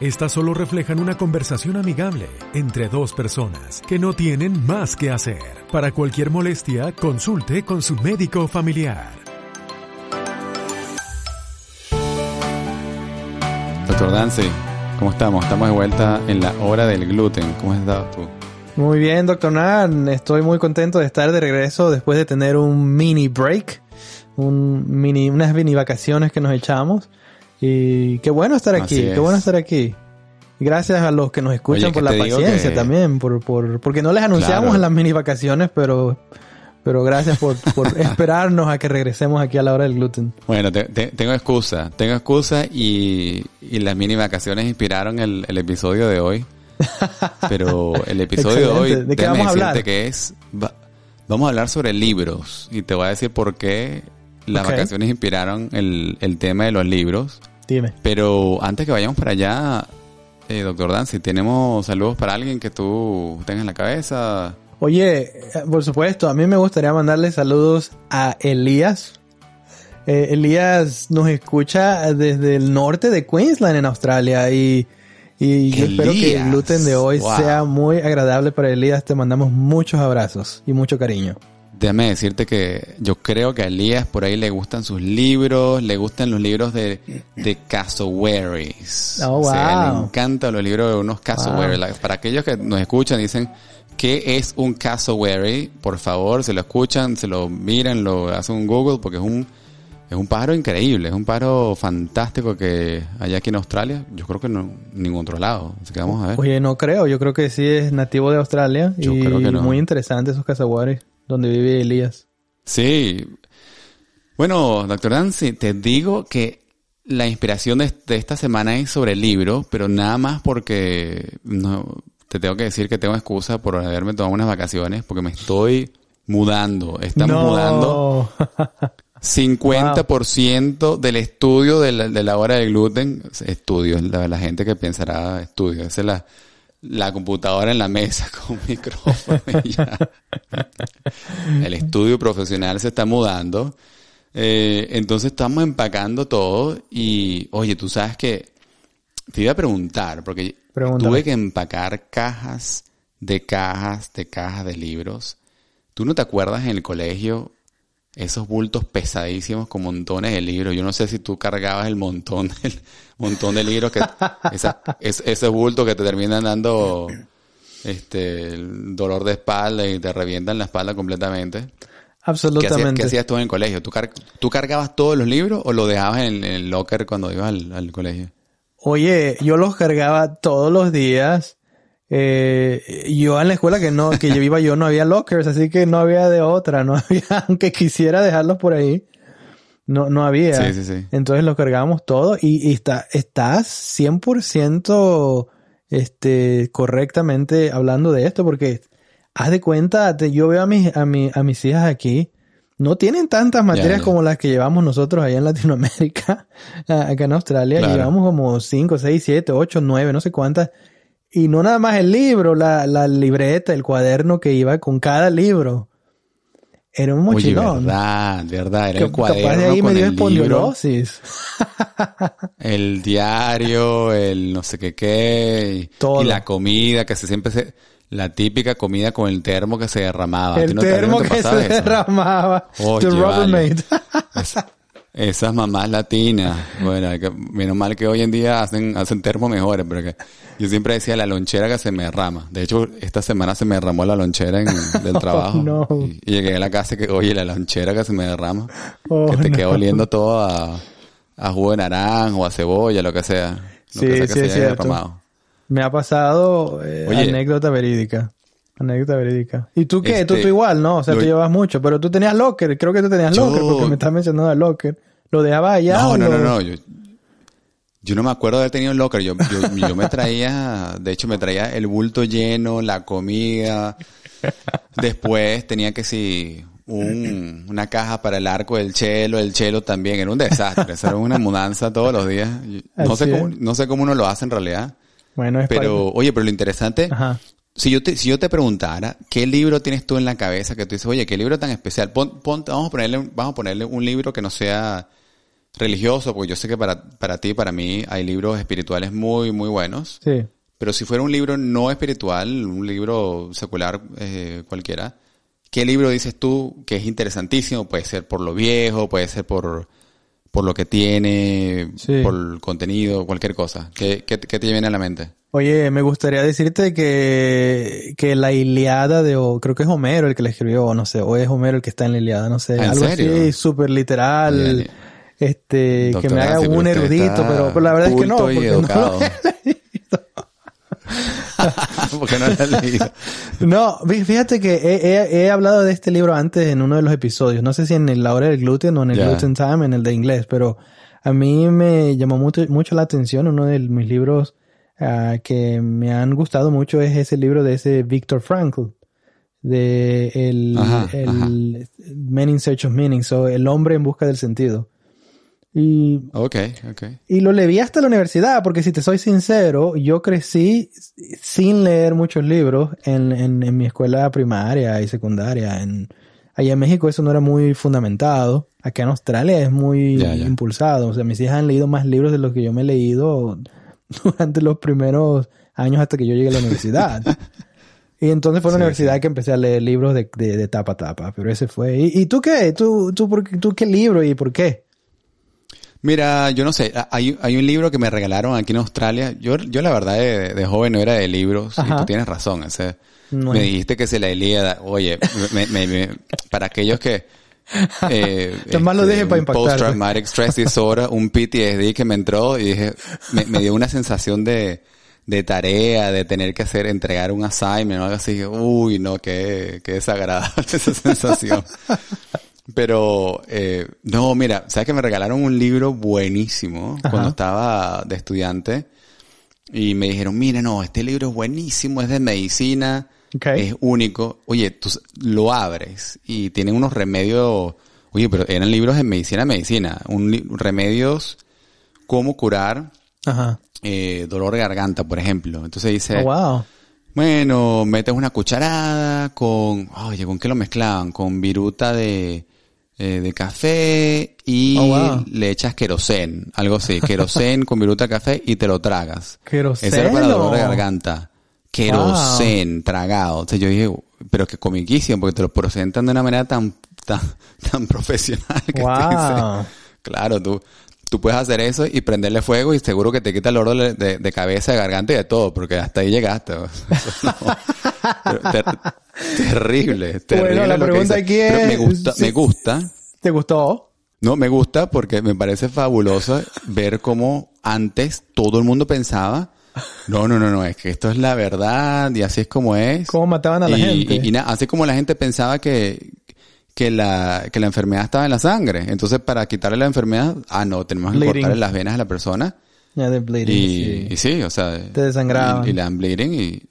Estas solo reflejan una conversación amigable entre dos personas que no tienen más que hacer. Para cualquier molestia, consulte con su médico familiar. Doctor Dancy, ¿cómo estamos? Estamos de vuelta en la hora del gluten. ¿Cómo has estado tú? Muy bien, doctor Nan. Estoy muy contento de estar de regreso después de tener un mini break, un mini, unas mini vacaciones que nos echamos. Y qué bueno estar aquí, qué bueno estar aquí. Gracias a los que nos escuchan por la paciencia también, por, por, porque no les anunciamos en las mini vacaciones, pero, pero gracias por, por esperarnos a que regresemos aquí a la hora del gluten. Bueno, tengo excusa, tengo excusa y, y las mini vacaciones inspiraron el, el episodio de hoy. Pero el episodio de hoy, ¿de qué vamos a hablar? que es, vamos a hablar sobre libros y te voy a decir por qué las vacaciones inspiraron el, el tema de los libros. Dime. Pero antes que vayamos para allá, eh, doctor Dan, si tenemos saludos para alguien que tú tengas en la cabeza. Oye, eh, por supuesto, a mí me gustaría mandarle saludos a Elías. Eh, Elías nos escucha desde el norte de Queensland en Australia y, y yo espero que el gluten de hoy sea muy agradable para Elías. Te mandamos muchos abrazos y mucho cariño déjame decirte que yo creo que a Elías por ahí le gustan sus libros, le gustan los libros de, de cassowaries. Oh, wow. le encantan los libros de unos cassowaries. Para aquellos que nos escuchan dicen, ¿qué es un cassowary? Por favor, se lo escuchan, se lo miran, lo hacen un Google porque es un es un pájaro increíble, es un pájaro fantástico que hay aquí en Australia, yo creo que no en ningún otro lado. Así que vamos a ver. Oye, no creo, yo creo que sí es nativo de Australia yo y creo que no. muy interesante esos cassowaries donde vive Elías. Sí. Bueno, doctor Dancy, te digo que la inspiración de, esta semana es sobre el libro, pero nada más porque no, te tengo que decir que tengo excusa por haberme tomado unas vacaciones porque me estoy mudando. Estamos mudando 50% del estudio de la, de la hora del gluten. Estudio, la, la gente que pensará estudio. Esa es la, la computadora en la mesa con micrófono y ya. El estudio profesional se está mudando. Eh, entonces estamos empacando todo y, oye, tú sabes que te iba a preguntar, porque tuve que empacar cajas de cajas de cajas de libros. ¿Tú no te acuerdas en el colegio esos bultos pesadísimos con montones de libros. Yo no sé si tú cargabas el montón, el montón de libros que esa, ese bulto que te terminan dando este el dolor de espalda y te revientan la espalda completamente. Absolutamente. ¿Qué hacías, tú en el colegio? ¿Tú, ¿Tú, cargabas todos los libros o lo dejabas en, el locker cuando ibas al, al colegio? Oye, yo los cargaba todos los días eh, yo en la escuela que no, que yo iba yo no había lockers, así que no había de otra, no había, aunque quisiera dejarlos por ahí, no, no había. Sí, sí, sí. Entonces los cargábamos todo y, y está, estás 100% este, correctamente hablando de esto porque haz de cuenta, yo veo a mis, a, mi, a mis hijas aquí, no tienen tantas materias como las que llevamos nosotros allá en Latinoamérica, acá en Australia, llevamos como 5, 6, 7, 8, 9, no sé cuántas y no nada más el libro, la, la libreta, el cuaderno que iba con cada libro. Era un mochilón. Oye, verdad, verdad. Era el cuaderno capaz de ahí me dio el diario, el no sé qué qué. Y la comida que se siempre se... La típica comida con el termo que se derramaba. El termo que se derramaba. Oye, vale. Esas mamás latinas, bueno, menos mal que hoy en día hacen, hacen termos mejores, pero yo siempre decía la lonchera que se me derrama. De hecho, esta semana se me derramó la lonchera en, del trabajo. y, llegué a la casa que, oye, la lonchera que se me derrama, oh, que te quedó oliendo todo a, a jugo de naranja o a cebolla, lo que sea. Lo sí, que sea sí, que es se haya cierto. Me ha pasado eh, anécdota verídica. Anécdota verídica. ¿Y tú qué? tú, Este, tú igual, ¿no? O sea, lo- tú llevas mucho, pero tú tenías locker. Creo que tú tenías Yo- locker porque me estás mencionando el locker. ¿Lo dejabas allá No, o no, lo- no, no. Yo, yo no me acuerdo de haber tenido un locker. Yo, yo, yo me traía, de hecho, me traía el bulto lleno, la comida. Después tenía que si un- una caja para el arco del chelo, el chelo también, era un desastre, era una mudanza todos los días. No Así sé cómo, es. no sé cómo uno lo hace en realidad, Bueno, es pero oye, pero lo interesante, Ajá. Si yo te, si yo te preguntara, ¿qué libro tienes tú en la cabeza que tú dices, oye, qué libro tan especial? Pon- pon- vamos a ponerle, vamos a ponerle un libro que no sea religioso, porque yo sé que para, para ti, para mí, hay libros espirituales muy, muy buenos. Sí. Pero si fuera un libro no espiritual, un libro secular eh, cualquiera, ¿qué libro dices tú que es interesantísimo? Puede ser por lo viejo, puede ser por, por lo que tiene, Sí. por el contenido, cualquier cosa. ¿Qué, qué, qué te viene a la mente? Oye, me gustaría decirte que, que la Iliada de, o creo que es Homero el que la escribió, o no sé, o es Homero el que está en la Iliada, no sé, ¿Ah, en algo serio? así, súper literal, este, que me haga Nancy, un erudito, pero, pero la verdad es que no, porque no, educado. Porque no leído. Fíjate que he, he- he hablado de este libro antes en uno de los episodios. No sé si en el- la hora del gluten o en el gluten time, en el de inglés, pero a mí me llamó mucho, mucho la atención. Uno de mis libros ah, que me han gustado mucho es ese libro de ese Viktor Frankl, de el, Ajá, el Men in Search of Meaning, so, el hombre en busca del sentido. Y Ok, ok. y lo leí hasta la universidad, porque si te soy sincero, yo crecí sin leer muchos libros en, en, en mi escuela primaria y secundaria. En, allá en México eso no era muy fundamentado. Acá en Australia es muy impulsado. O sea, mis hijas han leído más libros de los que yo me he leído durante los primeros años hasta que yo llegué a la universidad. Y entonces fue en la Sí, universidad que empecé a leer libros de, de, de tapa a tapa. Pero ese fue. ¿Y, y tú qué? ¿Tú, tú, por, ¿Tú qué libro y por qué? Mira, yo no sé, hay, hay un libro que me regalaron aquí en Australia. Yo, yo la verdad de, de joven no era de libros, y tú tienes razón. No. Me dijiste que se la Ilíada. Oye, me- me- me- para aquellos que... Eh, Nomás lo dije para impactarte. Post-traumatic stress disorder, un PTSD que me entró y dije, me, me dio una sensación de, de tarea, de tener que hacer, entregar un assignment o algo así. Uy, no, qué, qué desagradable esa sensación. Pero, eh, no, mira, sabes que me regalaron un libro buenísimo Ajá. cuando estaba de estudiante y me dijeron, mira, no, este libro es buenísimo, es de medicina, es único. Oye, tú lo abres y tienen unos remedios, oye, pero eran libros de medicina, medicina, un remedios cómo curar Ajá. eh, dolor de garganta, por ejemplo. Entonces dice, Oh, wow. bueno, metes una cucharada con, oye, ¿con qué lo mezclaban? Con viruta de, eh, de café y Oh, wow. le echas querosén, algo así, querosén con viruta de café y te lo tragas. Queroseno. Ese era para dolor de garganta. Querosén, tragado. Entonces yo dije, pero que comiquísimo, porque te lo presentan de una manera tan, tan, tan profesional que tú dices, Wow. Claro, tú, tú puedes hacer eso y prenderle fuego y seguro que te quita el dolor de, de- de cabeza, de garganta y de todo, porque hasta ahí llegaste. Eso no. Pero ter- terrible, terrible. Bueno, la pregunta aquí Pero es- me gusta, me gusta, ¿Te gustó? no, me gusta porque me parece fabuloso ver cómo antes todo el mundo pensaba, no, no, no, no, es que esto es la verdad y así es como es. ¿Cómo mataban a la y, gente? y- y así como la gente pensaba que, que la, que la enfermedad estaba en la sangre. Entonces, para quitarle la enfermedad, ah, no, tenemos que Bleeding. cortarle las venas a la persona. Ya de bleeding, Y sí. y sí, o sea. Te desangraban. Y, y le dan bleeding y,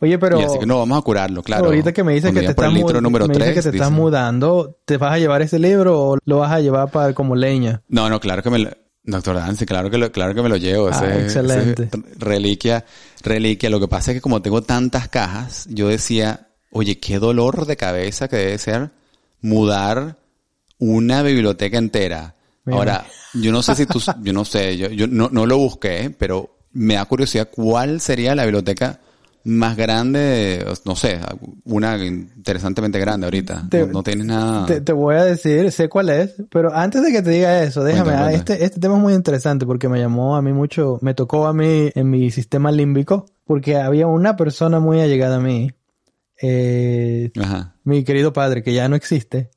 Oye, pero y así que no, vamos a curarlo, claro. ahorita que me dices que te estás, litro número me dices 3, que te estás mudando, ¿te vas a llevar ese libro o lo vas a llevar para como leña? No, no, claro que me lo, doctor Dancy, claro que lo, claro que me lo llevo. Ah, ese- excelente. ese reliquia, reliquia. Lo que pasa es que como tengo tantas cajas, yo decía, oye, qué dolor de cabeza que debe ser mudar una biblioteca entera. Mira. Ahora, yo no sé si tú, yo no sé, yo, yo no, no lo busqué, pero me da curiosidad cuál sería la biblioteca más grande, no sé, una interesantemente grande ahorita. Te- no, no tienes nada. Te, te voy a decir, sé cuál es, pero antes de que te diga eso, déjame, ah, este, este tema es muy interesante porque me llamó a mí mucho, me tocó a mí en mi sistema límbico, porque había una persona muy allegada a mí, eh, Ajá. mi querido padre, que ya no existe,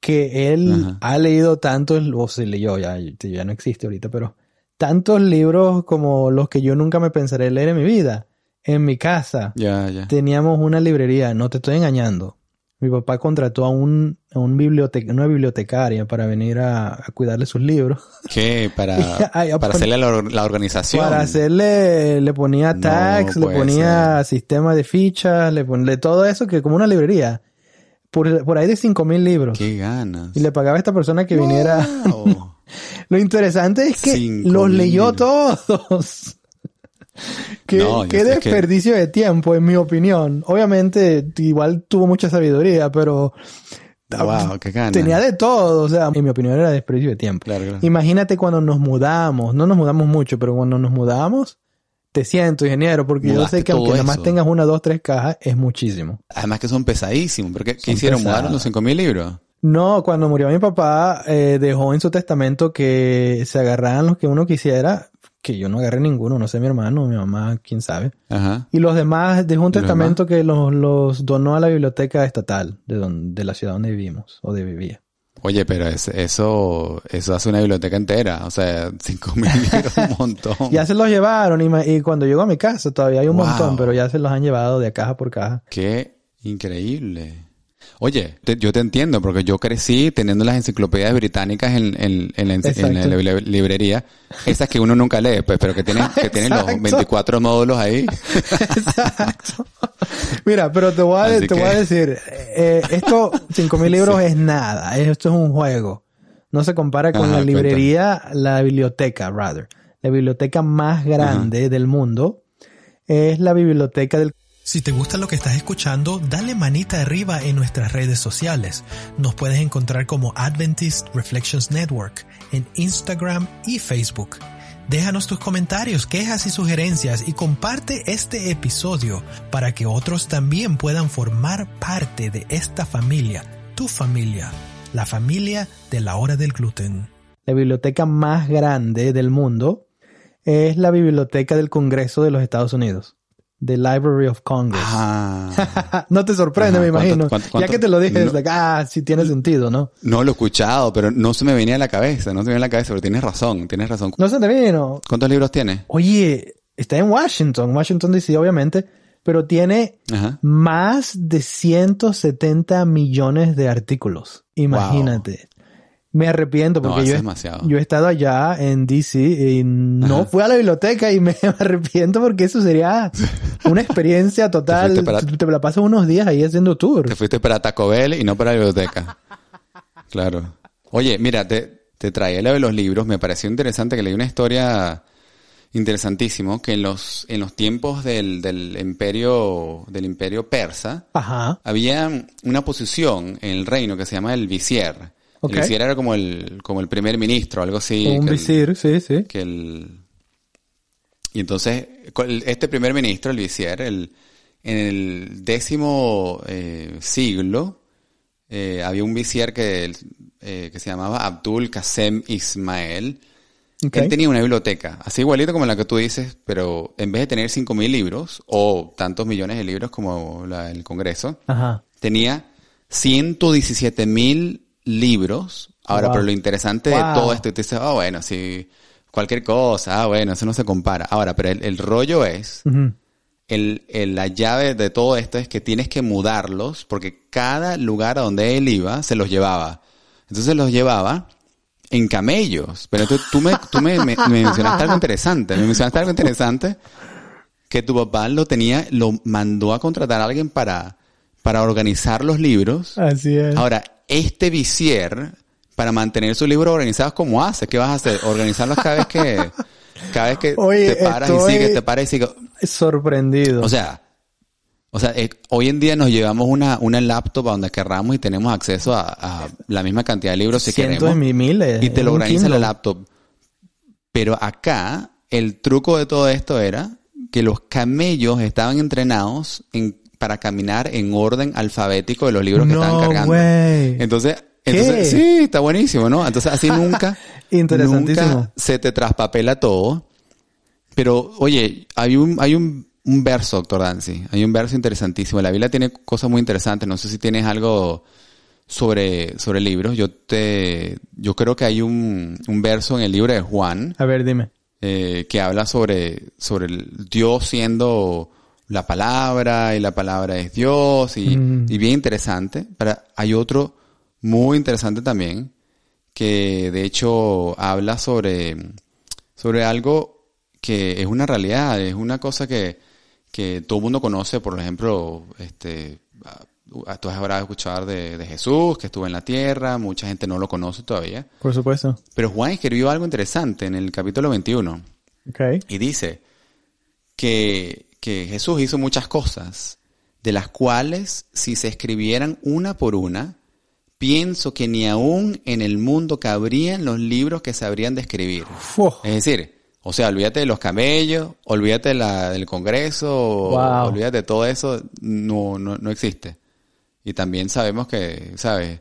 que él Ajá. ha leído tantos, o se leyó, ya, ya no existe ahorita, pero tantos libros como los que yo nunca me pensaré leer en mi vida. En mi casa teníamos una librería, no te estoy engañando. Mi papá contrató a un, a un biblioteca, una bibliotecaria para venir a, a cuidarle sus libros. ¿Qué? Para, para pon- hacerle la, la organización. Para hacerle, le ponía No tags, le ponía sistema de fichas, le ponía todo eso que como una librería. por, por ahí de 5000 libros. Qué ganas. Y le pagaba a esta persona que viniera. Lo interesante es que los mil leyó todos. qué No, yo qué sé que- desperdicio de tiempo, en mi opinión. Obviamente, igual tuvo mucha sabiduría, pero Wow, qué ganas. tenía de todo. O sea, en mi opinión era desperdicio de tiempo. Claro, claro. Imagínate cuando nos mudamos. No nos mudamos mucho, pero cuando nos mudamos, te siento, ingeniero, porque yo sé que aunque nada más tengas una, dos, tres cajas, es muchísimo. Además que son pesadísimos. ¿Pero qué, qué hicieron? pesados. ¿Mudaron los 5000 libros? No, cuando murió mi papá, eh, dejó en su testamento que se agarraran los que uno quisiera, que yo no agarré ninguno, no sé mi hermano, mi mamá, quién sabe. Ajá. Y los demás dejó un ¿Y los testamento que los, los donó a la biblioteca estatal de, donde, de la ciudad donde vivimos o de vivía. Oye, pero es- eso, eso hace una biblioteca entera. O sea, 5000 libros, un montón. Ya se los llevaron y, cuando llegó a mi casa todavía hay un Wow. montón, pero ya se los han llevado de caja por caja. Qué increíble. Oye, te- yo te entiendo porque yo crecí teniendo las enciclopedias británicas en, en, en la, en la librería, esas que uno nunca lee, pues, pero que tienen, que tienen los Exacto. 24 módulos ahí. Exacto. Mira, pero te voy a, te que- voy a decir, eh, esto, 5000 libros es nada, esto es un juego. No se compara con Ajá, la librería, la biblioteca, rather. La biblioteca más grande del mundo es la biblioteca del Si te gusta lo que estás escuchando, dale manita arriba en nuestras redes sociales. Nos puedes encontrar como Adventist Reflections Network en Instagram y Facebook. Déjanos tus comentarios, quejas y sugerencias y comparte este episodio para que otros también puedan formar parte de esta familia, tu familia, la familia de la hora del gluten. la biblioteca más grande del mundo es la biblioteca del Congreso de los Estados Unidos. The Library of Congress. Ah, no te sorprende, Ajá, me ¿cuánto- imagino. cuánto- ya que te lo dije, No. es like, ah, sí tiene sentido, ¿no? no lo he escuchado, pero no se me venía a la cabeza, no se me venía a la cabeza, pero tienes razón, tienes razón. No se te vino. ¿Cuántos libros tienes? Oye, está en Washington, Washington DC, obviamente, pero tiene Ajá. más de 170 millones de artículos. Imagínate. Me arrepiento porque yo, he- demasiado. yo he estado allá en DC y no Ajá. fui a la biblioteca y me arrepiento porque eso sería una experiencia total. para- Te, te la pasas unos días ahí haciendo tours. Te fuiste para Taco Bell y no para la biblioteca. Claro. Oye, mira, te, te traía lo de los libros. Me pareció interesante que leí una historia interesantísimo que en los, en los tiempos del, del imperio, del imperio persa, Ajá. había una posición en el reino que se llama el visier. Ok. El visier era como el, como el primer ministro, algo así. un el- visir, sí, sí. que el y entonces el- este primer ministro el visier el en el décimo eh, siglo eh, había un visier que eh, que se llamaba Abdul Qasem Ismael él tenía una biblioteca así igualito como la que tú dices pero en vez de tener 5000 libros o tantos millones de libros como la del Congreso Ajá. tenía 117 mil libros. Ahora, Wow. pero lo interesante de todo esto, tú dices, ah, bueno, si cualquier cosa, ah, bueno, eso no se compara. Ahora, pero el, el rollo es, el, el- la llave de todo esto es que tienes que mudarlos, porque cada lugar a donde él iba, se los llevaba. Entonces los llevaba en camellos. Pero tú, tú, me, tú me, me- me mencionaste algo interesante, me mencionaste algo interesante, que tu papá lo tenía, lo mandó a contratar a alguien para, para organizar los libros. Así es. Ahora, este visier, para mantener sus libros organizados, ¿cómo hace? ¿Qué vas a hacer? Organizarlos cada vez que, cada vez que Oye, te paras y sigues, te paras y sigues. Sorprendido. O sea, o sea, eh, hoy en día nos llevamos una, una laptop a donde querramos y tenemos acceso a, a la misma cantidad de libros si cientos queremos. de mi- miles. Y te lo organiza la laptop. Pero acá, el truco de todo esto era que los camellos estaban entrenados en, para caminar en orden alfabético de los libros que estaban No cargando. way. Entonces, ¿Qué? entonces, sí, está buenísimo, ¿no? Entonces así nunca, Interesantísimo. nunca se te traspapela todo. Pero, oye, hay un, hay un, un verso, doctor Dancy, hay un verso interesantísimo. La Biblia tiene cosas muy interesantes. No sé si tienes algo sobre, sobre libros. Yo te, yo creo que hay un, un verso en el libro de Juan A ver, dime. eh, que habla sobre, sobre el Dios siendo la palabra y la palabra es Dios y, Mm. y bien interesante. Pero hay otro muy interesante también que de hecho habla sobre, sobre algo que es una realidad, es una cosa que, que todo el mundo conoce, por ejemplo, este, tú ahora escuchado de, de Jesús, que estuvo en la tierra, mucha gente no lo conoce todavía. Por supuesto. Pero Juan escribió algo interesante en el capítulo 21 Ok. y dice que, que Jesús hizo muchas cosas, de las cuales si se escribieran una por una, pienso que ni aún en el mundo cabrían los libros que se habrían de escribir. Es decir, o sea, olvídate de los camellos, olvídate de la, del Congreso, Wow. olvídate de todo eso, no, no, no existe. Y también sabemos que, ¿sabes?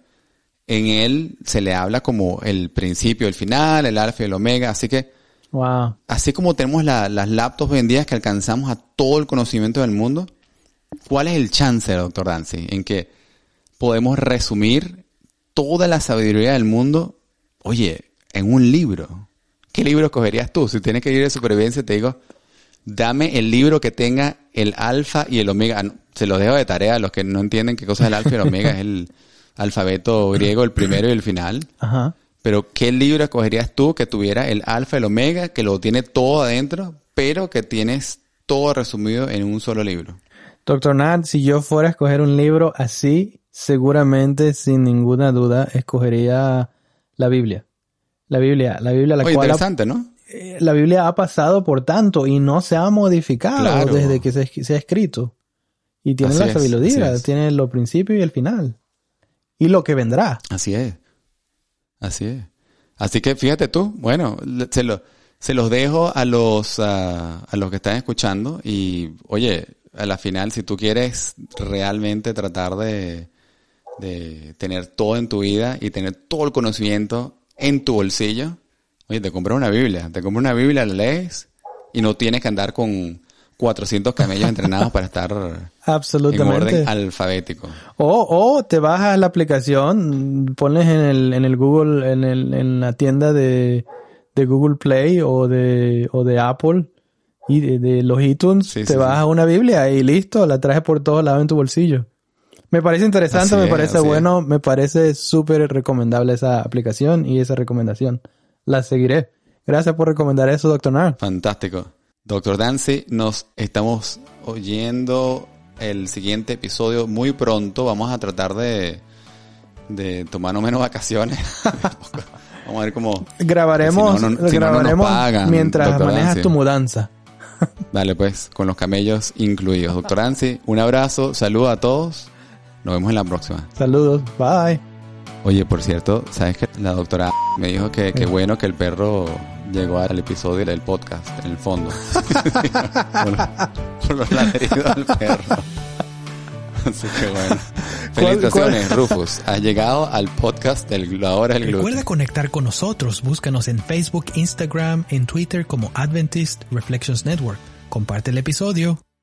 En él se le habla como el principio, el final, el alfa y el omega, así que, Wow. así como tenemos la- las laptops vendidas que alcanzamos a todo el conocimiento del mundo, ¿cuál es el chance, doctor Dancy, en que podemos resumir toda la sabiduría del mundo, oye, en un libro? ¿Qué libro cogerías tú? Si tienes que ir de supervivencia, te digo, dame el libro que tenga el alfa y el omega. Ah, Se los dejo de tarea a los que no entienden qué cosa es el alfa y el omega. es el alfabeto griego, el primero y el final. Ajá. Pero ¿qué libro escogerías tú que tuviera el alfa y el omega, que lo tiene todo adentro, pero que tienes todo resumido en un solo libro? Doctor Nat, si yo fuera a escoger un libro así, seguramente, sin ninguna duda, escogería la Biblia. La Biblia, la Biblia, la cual ha- interesante, ¿no? eh, la Biblia ha pasado por tanto y no se ha modificado Claro. desde que se, se ha escrito. Y tiene Así la sabiduría, tiene los principios y el final. Y lo que vendrá. Así es. Así es. Así que fíjate tú, bueno, se, lo, se los dejo a los, ah, a los que están escuchando y, oye, a la final, si tú quieres realmente tratar de, de tener todo en tu vida y tener todo el conocimiento en tu bolsillo, oye, te compras una Biblia, te compras una Biblia, la lees y no tienes que andar con 400 camellos entrenados para estar en orden alfabético. O, o te bajas la aplicación, pones en el, en el Google, en, el, en la tienda de, de Google Play o de, o de Apple y de, de los iTunes, Sí, te sí, bajas sí. una Biblia y listo, la traes por todos lados en tu bolsillo. Me parece interesante, Así me parece bueno, me parece súper recomendable esa aplicación y esa recomendación. La seguiré. Gracias por recomendar eso, doctor Nar. Fantástico. Doctor Dancy, nos estamos oyendo el siguiente episodio muy pronto. Vamos a tratar de, de tomarnos menos vacaciones. Vamos a ver cómo... Grabaremos, Si no, no- si no grabaremos pagan, mientras manejas Dancy. tu mudanza. Dale pues, con los camellos incluidos. Doctor Dancy, un abrazo, saludos a todos. Nos vemos en la próxima. Saludos, bye. Oye, por cierto, ¿sabes que La doctora me dijo que qué bueno que el perro llegó al episodio del podcast, en el fondo. por, los, ladridos del perro. Así que bueno. Felicitaciones, Rufus. Has llegado al podcast del La Hora del Gluten. Recuerda conectar con nosotros. Búscanos en Facebook, Instagram, en Twitter como Adventist Reflections Network. Comparte el episodio.